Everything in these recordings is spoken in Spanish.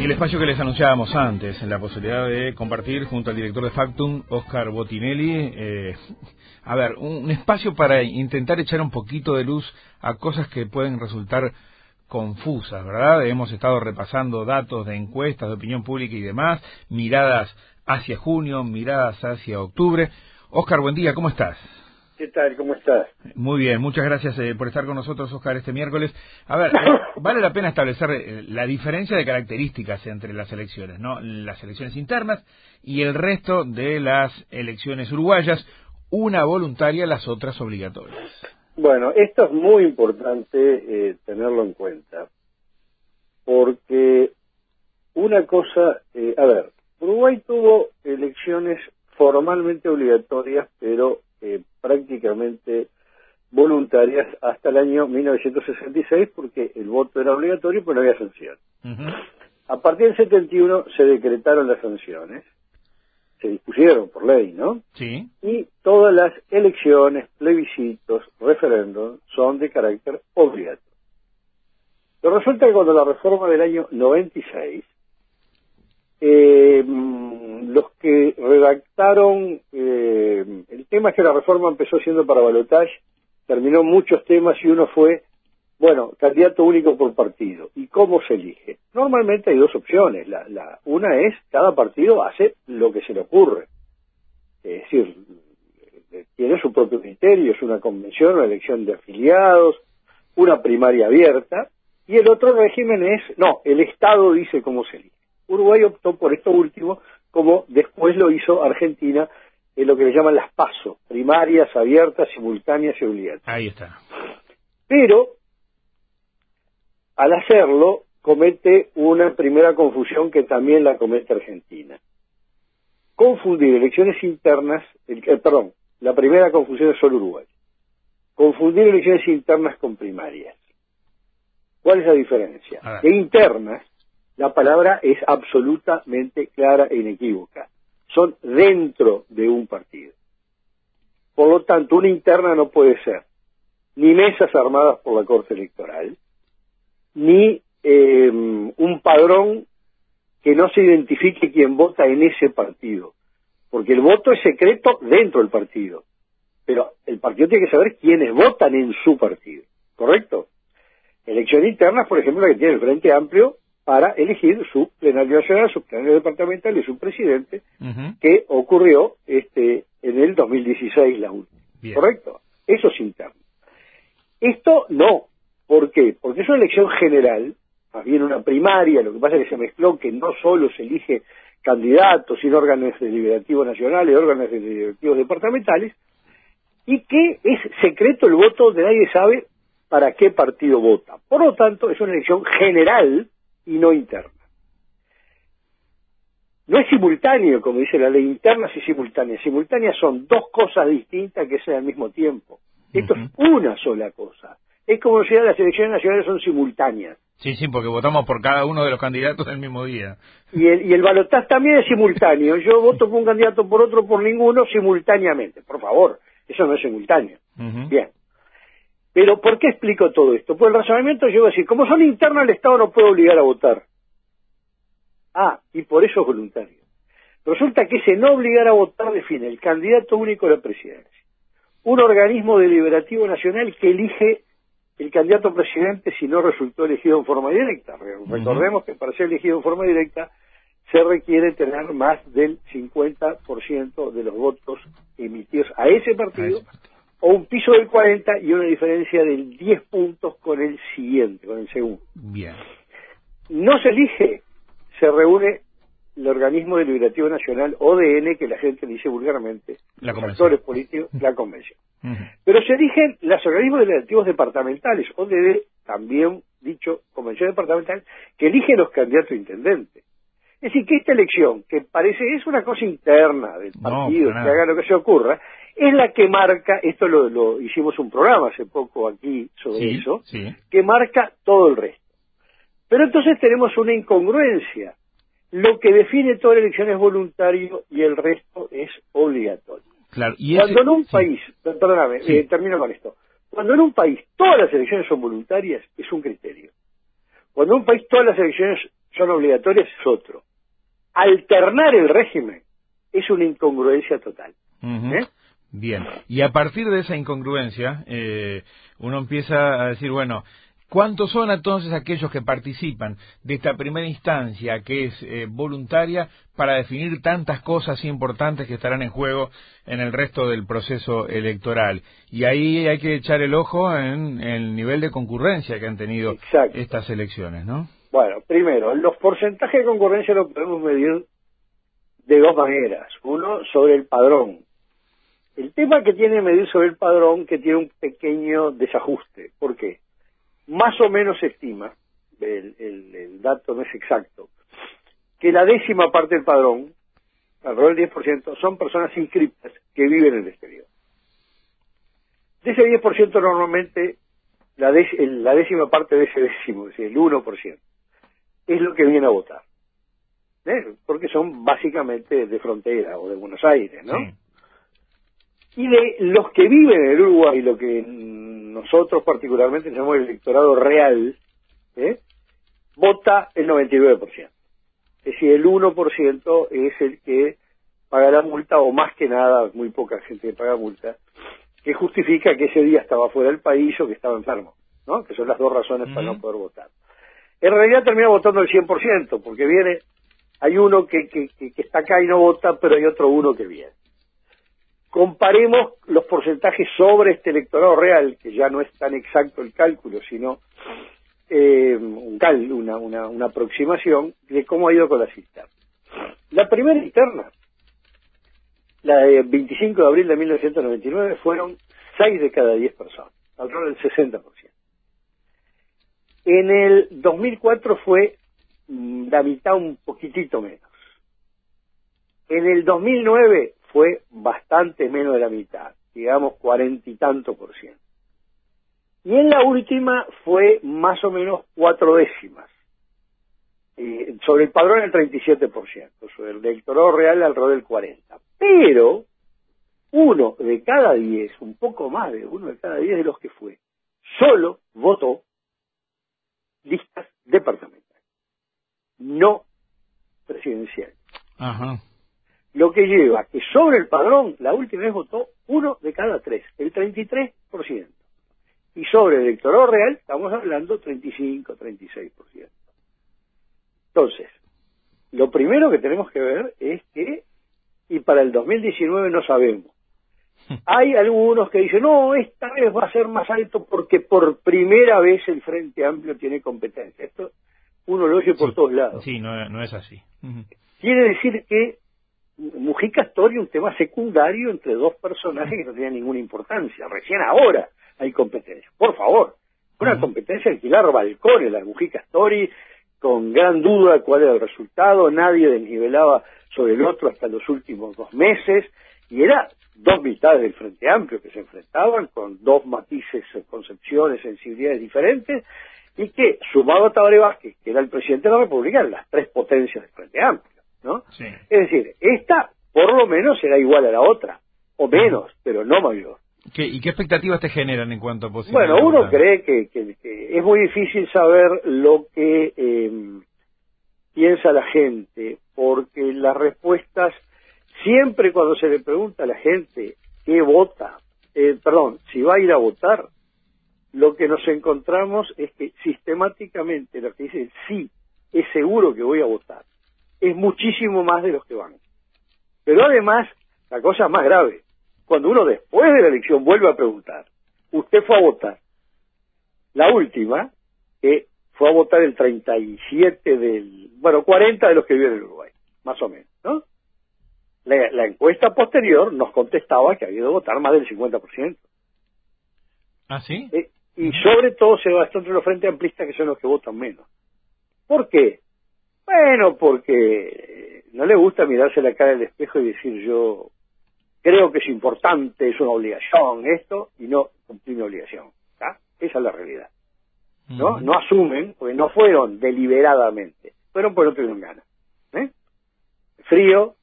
Y el espacio que les anunciábamos antes, la posibilidad de compartir junto al director de Factum, Oscar Botinelli, eh, a ver, un, espacio para intentar echar un poquito de luz a cosas que pueden resultar confusas, ¿verdad? Hemos estado repasando datos de encuestas de opinión pública y demás, miradas hacia junio, miradas hacia octubre. Oscar, buen día, ¿cómo estás? ¿Qué tal? ¿Cómo estás? Muy bien, muchas gracias eh, por estar con nosotros, Oscar, este miércoles. A ver, eh, vale la pena establecer eh, la diferencia de características entre las elecciones, ¿no? Las elecciones internas y el resto de las elecciones uruguayas, una voluntaria, las otras obligatorias. Bueno, esto es muy importante tenerlo en cuenta, porque una cosa, a ver, Uruguay tuvo elecciones formalmente obligatorias, pero eh, prácticamente voluntarias hasta el año 1966 porque el voto era obligatorio pero no había sanción. A partir del 71 se decretaron las sanciones, se dispusieron por ley, ¿no? Sí. Y todas las elecciones, plebiscitos, referéndums son de carácter obligatorio. Pero resulta que cuando la reforma del año 96, eh, los que redactaron eh, el tema es que la reforma empezó siendo para balotaje, terminó muchos temas y uno fue, bueno, candidato único por partido. ¿Y cómo se elige? Normalmente hay dos opciones. La, la, una es, cada partido hace lo que se le ocurre. Es decir, tiene su propio criterio, es una convención, una elección de afiliados, una primaria abierta, y el otro régimen es, no, el Estado dice cómo se elige. Uruguay optó por esto último, como después lo hizo Argentina en lo que le llaman las PASO, primarias, abiertas, simultáneas y obligatorias. Ahí está. Pero, al hacerlo, comete una primera confusión que también la comete Argentina. Confundir elecciones internas, el, eh, perdón, la primera confusión es solo Uruguay. Confundir elecciones internas con primarias. ¿Cuál es la diferencia? De internas la palabra es absolutamente clara e inequívoca. Son dentro de un partido. Por lo tanto, una interna no puede ser ni mesas armadas por la Corte Electoral, ni eh, un padrón que no se identifique quién vota en ese partido, porque el voto es secreto dentro del partido, pero el partido tiene que saber quiénes votan en su partido, ¿correcto? Elecciones internas, por ejemplo, la que tiene el Frente Amplio, para elegir su plenario nacional, su plenario departamental y su presidente, que ocurrió este en el 2016 la última. ¿Correcto? Eso es interno. Esto no. ¿Por qué? Porque es una elección general, más bien una primaria, lo que pasa es que se mezcló que no solo se elige candidatos, sino órganos deliberativos nacionales, órganos deliberativos departamentales, y que es secreto el voto de nadie sabe para qué partido vota. Por lo tanto, es una elección general y no interna. No es simultáneo, como dice la ley, internas y simultáneas. Simultáneas son dos cosas distintas que sean al mismo tiempo. Esto es una sola cosa. Es como si las elecciones nacionales son simultáneas. Sí, sí, porque votamos por cada uno de los candidatos el mismo día. Y el, y el balotaje también es simultáneo. Yo voto por un candidato, por otro, por ninguno, simultáneamente. Por favor, eso no es simultáneo. Bien. Pero ¿por qué explico todo esto? Pues el razonamiento yo voy a decir, como son internas el Estado no puede obligar a votar. Ah, y por eso es voluntario. Resulta que ese no obligar a votar define el candidato único a la presidencia. Un organismo deliberativo nacional que elige el candidato presidente si no resultó elegido en forma directa. Recordemos que para ser elegido en forma directa se requiere tener más del 50% de los votos emitidos a ese partido o un piso del 40 y una diferencia del 10 puntos con el siguiente, con el segundo. Bien. No se elige, se reúne el organismo deliberativo nacional, ODN, que la gente dice vulgarmente, la actores políticos, la convención. Pero se eligen los organismos deliberativos departamentales, ODD, también dicho convención departamental, que eligen los candidatos a intendentes. Es decir, que esta elección, que parece, es una cosa interna del partido, que haga lo que se ocurra, es la que marca, esto lo, hicimos un programa hace poco aquí sobre eso, que marca todo el resto. Pero entonces tenemos una incongruencia. Lo que define toda la elección es voluntario y el resto es obligatorio. Claro, Cuando en un país, perdóname, eh, termino con esto, cuando en un país todas las elecciones son voluntarias, es un criterio. Cuando en un país todas las elecciones son obligatorias es otro. Alternar el régimen es una incongruencia total. ¿eh? Bien, y a partir de esa incongruencia, eh, uno empieza a decir, bueno, ¿cuántos son entonces aquellos que participan de esta primera instancia que es eh, voluntaria para definir tantas cosas importantes que estarán en juego en el resto del proceso electoral? Y ahí hay que echar el ojo en, el nivel de concurrencia que han tenido estas elecciones, ¿no? Bueno, primero, los porcentajes de concurrencia los podemos medir de dos maneras. Uno, sobre el padrón el tema que tiene medir sobre el padrón que tiene un pequeño desajuste. ¿Por qué? Más o menos se estima, el, dato no es exacto, que la décima parte del padrón, alrededor del 10%, son personas inscritas que viven en el exterior. De ese 10% normalmente, la, la décima parte de ese décimo, es decir, el 1%, es lo que viene a votar. ¿Eh? Porque son básicamente de frontera o de Buenos Aires, ¿no? Y de los que viven en el Uruguay, lo que nosotros particularmente llamamos el electorado real, ¿eh? vota el 99%. Es decir, el 1% es el que paga la multa, o más que nada, muy poca gente que paga multa, que justifica que ese día estaba fuera del país o que estaba enfermo, ¿no? Que son las dos razones para no poder votar. En realidad termina votando el 100%, porque viene, hay uno que, que, que está acá y no vota, pero hay otro uno que viene. Comparemos los porcentajes sobre este electorado real, que ya no es tan exacto el cálculo, sino eh, un cal, una, una, aproximación de cómo ha ido con las internas. La primera interna, la de 25 de abril de 1999, fueron 6 de cada 10 personas, alrededor del 60%. En el 2004 fue mm, la mitad un poquitito menos. En el 2009 fue bastante menos de la mitad, digamos cuarenta y tanto por ciento. Y en la última fue más o menos cuatro décimas. Eh, sobre el padrón el 37%, sobre el electorado real alrededor del 40%. Pero uno de cada diez, un poco más de uno de cada diez de los que fue, solo votó listas departamentales, no presidenciales. Ajá lo que lleva que sobre el padrón la última vez votó uno de cada tres, el 33%. Y sobre el electorado real estamos hablando 35, 36%. Entonces, lo primero que tenemos que ver es que, y para el 2019 no sabemos, hay algunos que dicen, no, esta vez va a ser más alto porque por primera vez el Frente Amplio tiene competencia. Esto uno lo oye por todos lados. Sí, no, no es así. Quiere decir que Mujica Story un tema secundario entre dos personajes que no tenían ninguna importancia. Recién ahora hay competencia. Por favor, una competencia alquilar balcones, la Mujica Story, con gran duda de cuál era el resultado, nadie desnivelaba sobre el otro hasta los últimos dos meses, y era dos mitades del Frente Amplio que se enfrentaban con dos matices, concepciones, sensibilidades diferentes, y que, sumado a Tabaré Vázquez, que era el presidente de la República, eran las tres potencias del Frente Amplio. ¿No? Es decir, esta por lo menos será igual a la otra, o menos, pero no mayor. ¿Y qué expectativas te generan en cuanto a posibilidades? Bueno, uno cree que, es muy difícil saber lo que em, piensa la gente, porque las respuestas, siempre cuando se le pregunta a la gente qué vota, eh, perdón, si va a ir a votar, lo que nos encontramos es que sistemáticamente lo que dice sí, es seguro que voy a votar, es muchísimo más de los que van. Pero además, la cosa más grave, cuando uno después de la elección vuelve a preguntar, usted fue a votar, la última, que fue a votar el 37 del, bueno, 40 de los que viven en Uruguay, más o menos, ¿no? La, encuesta posterior nos contestaba que había ido a votar más del 50%. ¿Ah, sí? Eh, y sobre todo se va entre los frentes amplistas que son los que votan menos. ¿Por qué? Bueno, porque no le gusta mirarse la cara del espejo y decir yo creo que es importante, es una obligación esto, y no cumplir una obligación. Esa es la realidad. ¿no? No asumen, porque no fueron deliberadamente, fueron porque no tuvieron ganas. ¿eh? Frío,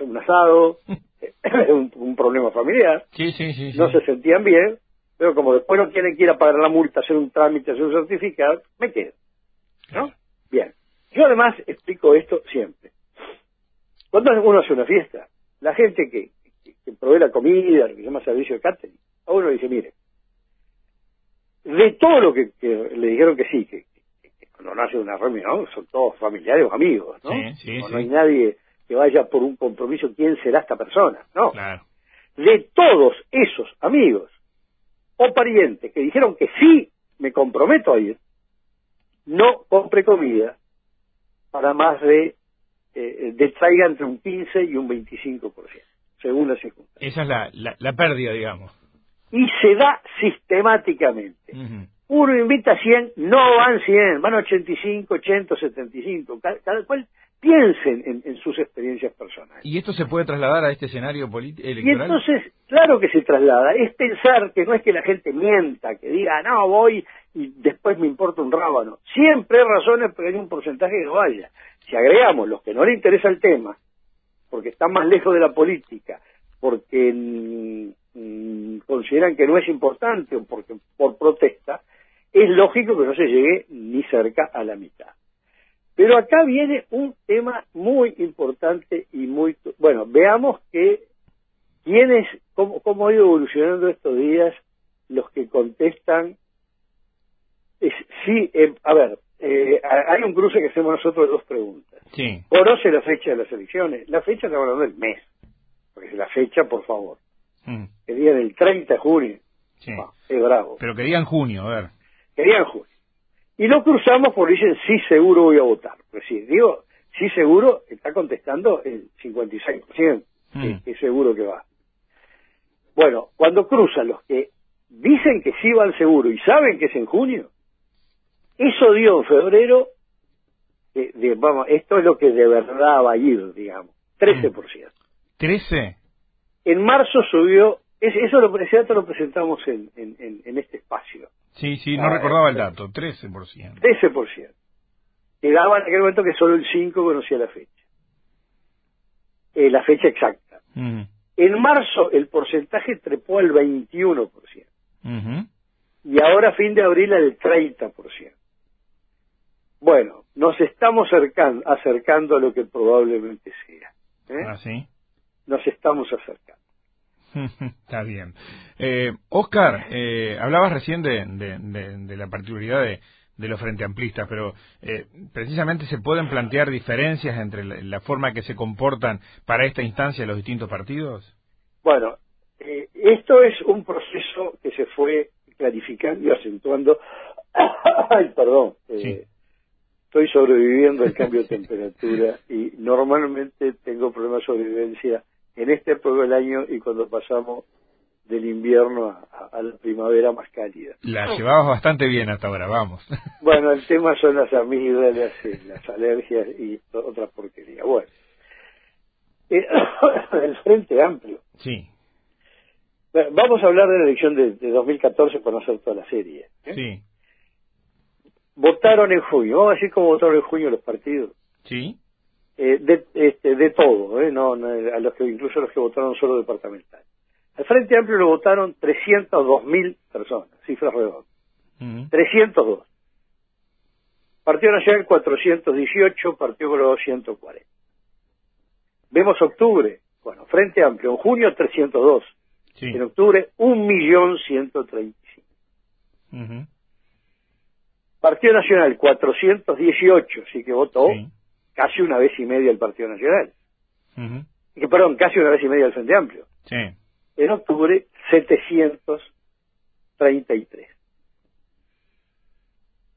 un asado, un, un, problema familiar, sí, sí, sí, no se sentían bien, pero como después no quieren que ir a pagar la multa, hacer un trámite, hacer un certificado, me quedo. ¿no? Bien. Yo además explico esto siempre. Cuando uno hace una fiesta, la gente que, que, provee la comida, lo que se llama servicio de catering, a uno le dice, mire, de todo lo que, le dijeron que sí, que, cuando no hace una reunión son todos familiares o amigos, ¿no? no, hay nadie que vaya por un compromiso, ¿quién será esta persona? No. De todos esos amigos o parientes que dijeron que sí, me comprometo a ir, no compre comida para más de, eh, de traiga entre un 15 y un 25%, según las circunstancias. Esa es la, la, pérdida, digamos. Y se da sistemáticamente. Uno invita a 100, no van 100, van 85, 80, 75. Cada, cada cual piensen en, sus experiencias personales. ¿Y esto se puede trasladar a este escenario electoral? Y entonces, claro que se traslada. Es pensar que no es que la gente mienta, que diga, no, voy y después me importa un rábano. Siempre hay razones, pero hay un porcentaje que no vaya. Si agregamos los que no le interesa el tema, porque están más lejos de la política, porque mm, mm, consideran que no es importante o porque por protesta, es lógico que no se llegue ni cerca a la mitad. Pero acá viene un tema muy importante y muy... Bueno, veamos que quiénes, cómo, cómo ha ido evolucionando estos días los que contestan. Sí, eh, a ver, eh, hay un cruce que hacemos nosotros de dos preguntas. Sí. ¿Conoce la fecha de las elecciones? La fecha estamos hablando del mes, porque es la fecha, por favor. Mm. El día del 30 de junio. Sí. es bravo. Pero querían junio, a ver. Querían junio. Y lo cruzamos porque dicen, sí, seguro voy a votar. Pues sí, digo, sí, seguro, está contestando el 56%, mm. que, es seguro que va. Bueno, cuando cruzan los que dicen que sí van seguro y saben que es en junio, eso dio en febrero, de, vamos, esto es lo que de verdad va a ir, digamos, 13%. ¿13? En marzo subió, eso lo, lo presentamos en, en, en este espacio. Sí, sí, no ah, recordaba el dato, 13%. 13%. Llegaba en aquel momento que solo el 5 conocía la fecha. Eh, la fecha exacta. En marzo el porcentaje trepó al 21%. Y ahora, fin de abril, al 30%. Bueno, nos estamos acercando, acercando a lo que probablemente sea. ¿eh? ¿Ah, sí? Nos estamos acercando. Está bien. Eh, Oscar, eh, hablabas recién de, de, la particularidad de, de los frente amplistas, pero eh, precisamente se pueden plantear diferencias entre la, forma que se comportan para esta instancia los distintos partidos. Bueno, eh, esto es un proceso que se fue clarificando y acentuando. Ay, perdón. Eh, estoy sobreviviendo al cambio de temperatura y normalmente tengo problemas de sobrevivencia en este época del año y cuando pasamos del invierno a, la primavera más cálida. La llevabas bastante bien hasta ahora, vamos. Bueno, el tema son las amígdalas, las alergias y otra porquería. Bueno, eh, el Frente Amplio. Sí. vamos a hablar de la elección de, 2014 para no hacer toda la serie. ¿eh? Sí. Votaron en junio, vamos a decir cómo votaron en junio los partidos. Sí. Eh, de, este, de todo, ¿eh? no, a los que incluso los que votaron solo departamental. Al Frente Amplio lo votaron 302 mil personas, cifras redondas. 302. Partido Nacional 418, Partido Colorado 140. Vemos octubre, bueno, Frente Amplio, en junio 302, en octubre 1.135. Partido Nacional 418, sí que votó, casi una vez y media el Partido Nacional. que, perdón, casi una vez y media el Frente Amplio. En octubre, 733.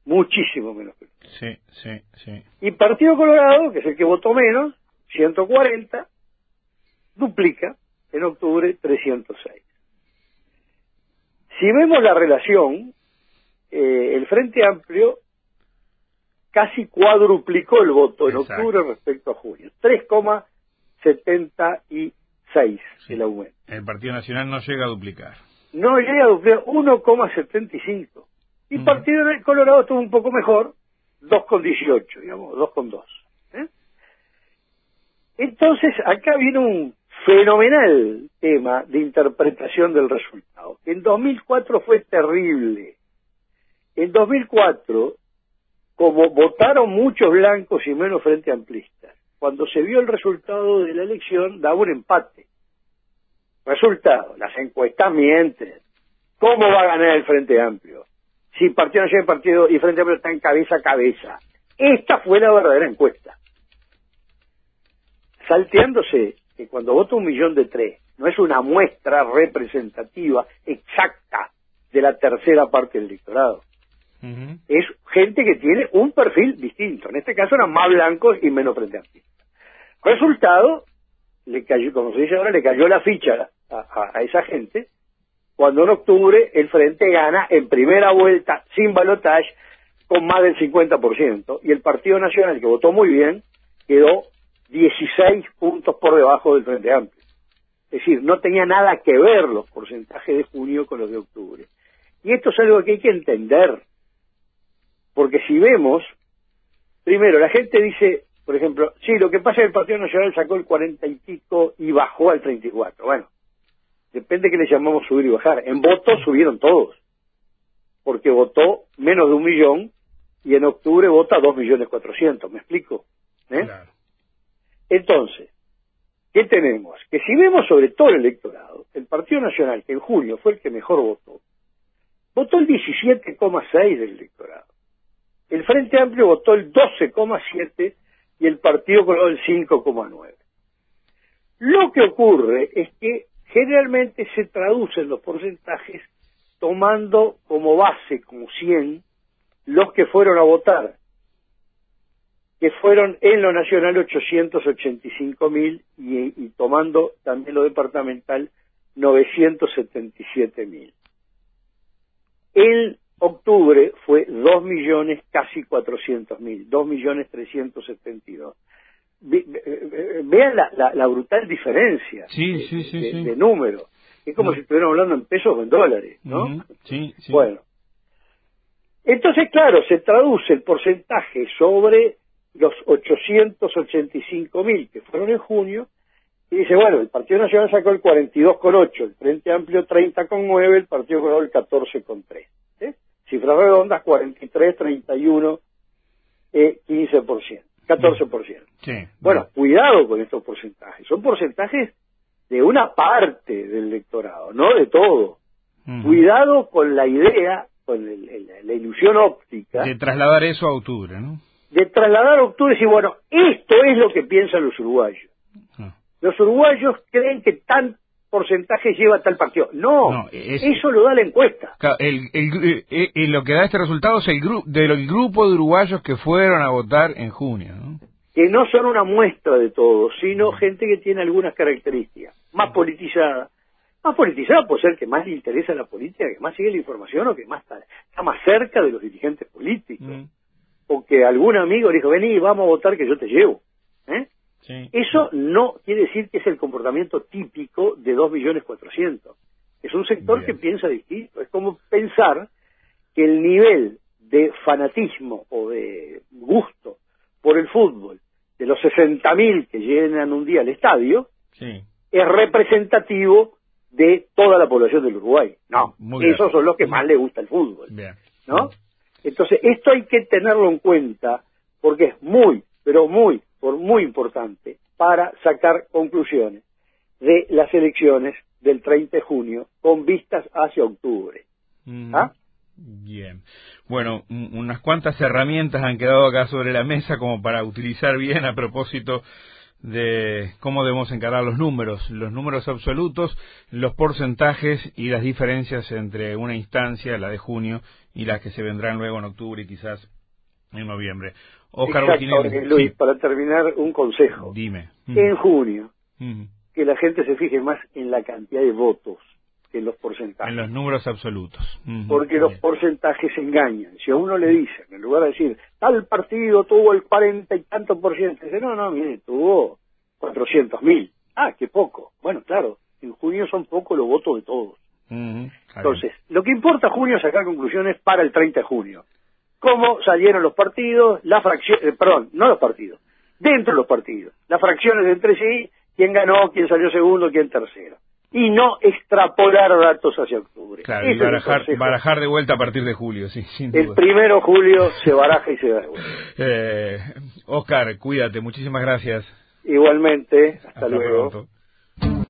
Muchísimo menos Sí, sí, sí. Y Partido Colorado, que es el que votó menos, 140, duplica en octubre 306. Si vemos la relación, eh, el Frente Amplio casi cuadruplicó el voto en octubre respecto a junio. 3,76 el aumento. El Partido Nacional no llega a duplicar. No llega a duplicar 1,75. Y el Partido del Colorado estuvo un poco mejor, 2,18, digamos, 2,2. ¿eh? Entonces, acá viene un fenomenal tema de interpretación del resultado. En 2004 fue terrible. En 2004 como votaron muchos blancos y menos frente amplistas, cuando se vio el resultado de la elección daba un empate. Resultado, las encuestas mienten. ¿Cómo va a ganar el Frente Amplio? Si Partido Nacional y Partido y Frente Amplio están cabeza a cabeza. Esta fue la verdadera encuesta. Salteándose que cuando vota un millón de tres no es una muestra representativa exacta de la tercera parte del electorado. Es gente que tiene un perfil distinto. En este caso eran más blancos y menos frente amplista. Resultado, le cayó, como se dice ahora, le cayó la ficha a, esa gente cuando en octubre el Frente gana en primera vuelta sin balotaje con más del 50% y el Partido Nacional, que votó muy bien, quedó 16 puntos por debajo del Frente Amplio. Es decir, no tenía nada que ver los porcentajes de junio con los de octubre. Y esto es algo que hay que entender, porque si vemos, primero, la gente dice, por ejemplo, sí, lo que pasa es que el Partido Nacional sacó el 40 y pico y bajó al 34. Bueno, depende que le llamamos subir y bajar. En votos subieron todos, porque votó menos de un millón y en octubre vota dos millones cuatrocientos. ¿Me explico? ¿Eh? Entonces, ¿qué tenemos? Que si vemos sobre todo el electorado, el Partido Nacional, que en junio fue el que mejor votó, votó el 17,6 del electorado. El Frente Amplio votó el 12,7 y el Partido Colorado el 5,9. Lo que ocurre es que generalmente se traducen los porcentajes tomando como base, como 100, los que fueron a votar, que fueron en lo nacional 885 mil y, tomando también lo departamental 977 mil. El octubre fue 2 millones casi 400 mil, 2 millones 372. Vean la, la, brutal diferencia de, número. Es como si estuviéramos hablando en pesos o en dólares, ¿no? sí, sí. Bueno. Entonces, claro, se traduce el porcentaje sobre los 885 mil que fueron en junio y dice, bueno, el Partido Nacional sacó el 42,8, el Frente Amplio 30,9, el Partido Colorado el 14,3 cifras redondas, 43, 31, eh, 15%, 14%. Sí, bueno, cuidado con estos porcentajes. Son porcentajes de una parte del electorado, no de todo. Cuidado con la idea, con la ilusión óptica. De trasladar eso a octubre, ¿no? De trasladar a octubre y decir, bueno, esto es lo que piensan los uruguayos. Ah. Los uruguayos creen que tan porcentaje lleva tal partido. No, eso lo da la encuesta. El, el, eh, eh, lo que da este resultado es el grupo del grupo de uruguayos que fueron a votar en junio. Que no son una muestra de todo, sino gente que tiene algunas características. Más politizada. Más politizada puede ser que más le interesa la política, que más sigue la información o que más está, más cerca de los dirigentes políticos. O que algún amigo le dijo, vení, vamos a votar que yo te llevo. ¿Eh? Eso no quiere decir que es el comportamiento típico de 2.400.000. Es un sector que piensa distinto. Es como pensar que el nivel de fanatismo o de gusto por el fútbol de los 60.000 que llenan un día el estadio es representativo de toda la población del Uruguay. No, esos son los que más le gusta el fútbol. ¿No? Entonces, esto hay que tenerlo en cuenta porque es muy, pero muy por muy importante para sacar conclusiones de las elecciones del 30 de junio con vistas hacia octubre. ¿Ah? Bien. Bueno, unas cuantas herramientas han quedado acá sobre la mesa como para utilizar bien a propósito de cómo debemos encarar los números, los números absolutos, los porcentajes y las diferencias entre una instancia, la de junio, y las que se vendrán luego en octubre y quizás en noviembre. Oscar Luis, para terminar, un consejo. Dime. En junio, que la gente se fije más en la cantidad de votos que en los porcentajes. En los números absolutos. Porque los porcentajes engañan. Si a uno le dicen, en lugar de decir, tal partido tuvo el cuarenta y tanto por ciento, dice, no, no, mire, tuvo cuatrocientos mil. Ah, qué poco. Bueno, claro, en junio son pocos los votos de todos. Entonces, lo que importa junio es sacar conclusiones para el 30 de junio cómo salieron los partidos, la fracción, eh, perdón, no los partidos, dentro de los partidos, las fracciones entre sí, quién ganó, quién salió segundo, quién tercero. y no extrapolar datos hacia octubre. Claro, y barajar, de vuelta a partir de julio, sí, sin duda. El primero de julio se baraja y se da de vuelta. Eh, Oscar, cuídate, muchísimas gracias. Igualmente, hasta, luego.